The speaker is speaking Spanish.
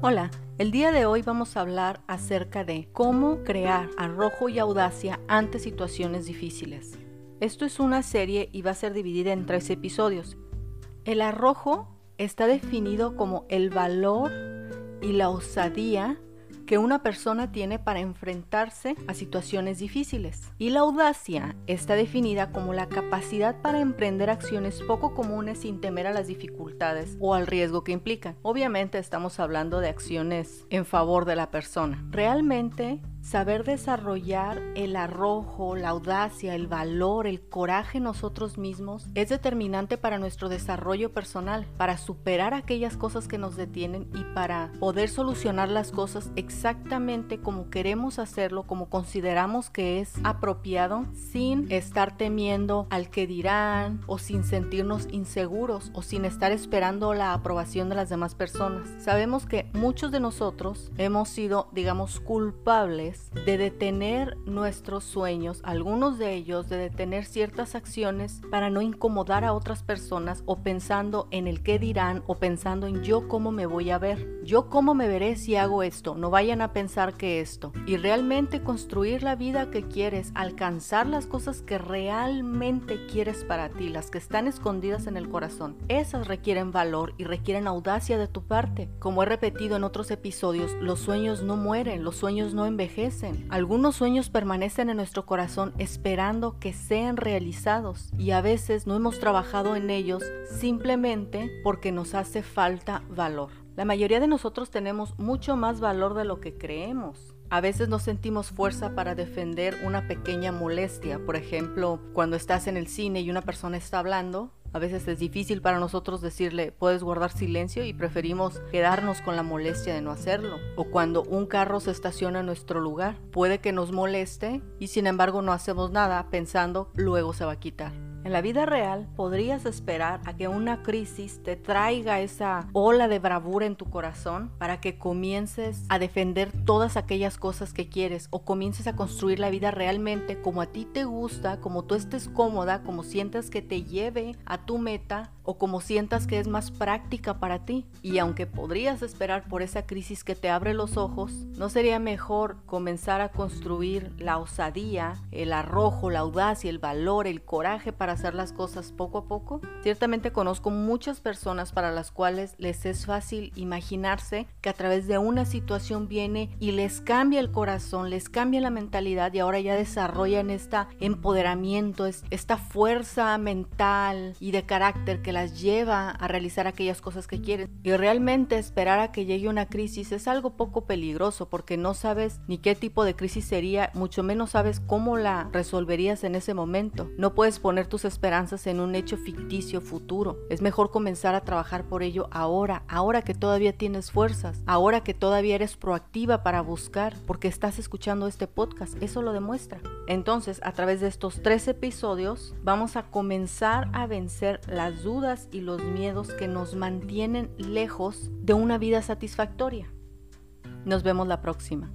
Hola, el día de hoy vamos a hablar acerca de cómo crear arrojo y audacia ante situaciones difíciles. Esto es una serie y va a ser dividida en tres episodios. El arrojo está definido como el valor y la osadía que una persona tiene para enfrentarse a situaciones difíciles. Y la audacia está definida como la capacidad para emprender acciones poco comunes sin temer a las dificultades o al riesgo que implican. Obviamente estamos hablando de acciones en favor de la persona. Realmente Saber desarrollar el arrojo, la audacia, el valor, el coraje nosotros mismos es determinante para nuestro desarrollo personal, para superar aquellas cosas que nos detienen y para poder solucionar las cosas exactamente como queremos hacerlo, como consideramos que es apropiado, sin estar temiendo al que dirán o sin sentirnos inseguros o sin estar esperando la aprobación de las demás personas. Sabemos que muchos de nosotros hemos sido, digamos, culpables de detener nuestros sueños, algunos de ellos de detener ciertas acciones para no incomodar a otras personas o pensando en el qué dirán o pensando en yo cómo me voy a ver, yo cómo me veré si hago esto, no vayan a pensar que esto. Y realmente construir la vida que quieres, alcanzar las cosas que realmente quieres para ti, las que están escondidas en el corazón, esas requieren valor y requieren audacia de tu parte. Como he repetido en otros episodios, los sueños no mueren, los sueños no envejecen algunos sueños permanecen en nuestro corazón esperando que sean realizados y a veces no hemos trabajado en ellos simplemente porque nos hace falta valor. La mayoría de nosotros tenemos mucho más valor de lo que creemos. A veces no sentimos fuerza para defender una pequeña molestia. Por ejemplo, cuando estás en el cine y una persona está hablando, a veces es difícil para nosotros decirle puedes guardar silencio y preferimos quedarnos con la molestia de no hacerlo. O cuando un carro se estaciona en nuestro lugar, puede que nos moleste y sin embargo no hacemos nada pensando luego se va a quitar. En la vida real podrías esperar a que una crisis te traiga esa ola de bravura en tu corazón para que comiences a defender todas aquellas cosas que quieres o comiences a construir la vida realmente como a ti te gusta, como tú estés cómoda, como sientas que te lleve a tu meta o como sientas que es más práctica para ti. Y aunque podrías esperar por esa crisis que te abre los ojos, ¿no sería mejor comenzar a construir la osadía, el arrojo, la audacia, el valor, el coraje para hacer las cosas poco a poco? Ciertamente conozco muchas personas para las cuales les es fácil imaginarse que a través de una situación viene y les cambia el corazón, les cambia la mentalidad y ahora ya desarrollan este empoderamiento, esta fuerza mental y de carácter que las lleva a realizar aquellas cosas que quieren. Y realmente esperar a que llegue una crisis es algo poco peligroso porque no sabes ni qué tipo de crisis sería, mucho menos sabes cómo la resolverías en ese momento. No puedes poner tus esperanzas en un hecho ficticio futuro. Es mejor comenzar a trabajar por ello ahora, ahora que todavía tienes fuerzas, ahora que todavía eres proactiva para buscar, porque estás escuchando este podcast. Eso lo demuestra. Entonces, a través de estos tres episodios, vamos a comenzar a vencer las y los miedos que nos mantienen lejos de una vida satisfactoria. Nos vemos la próxima.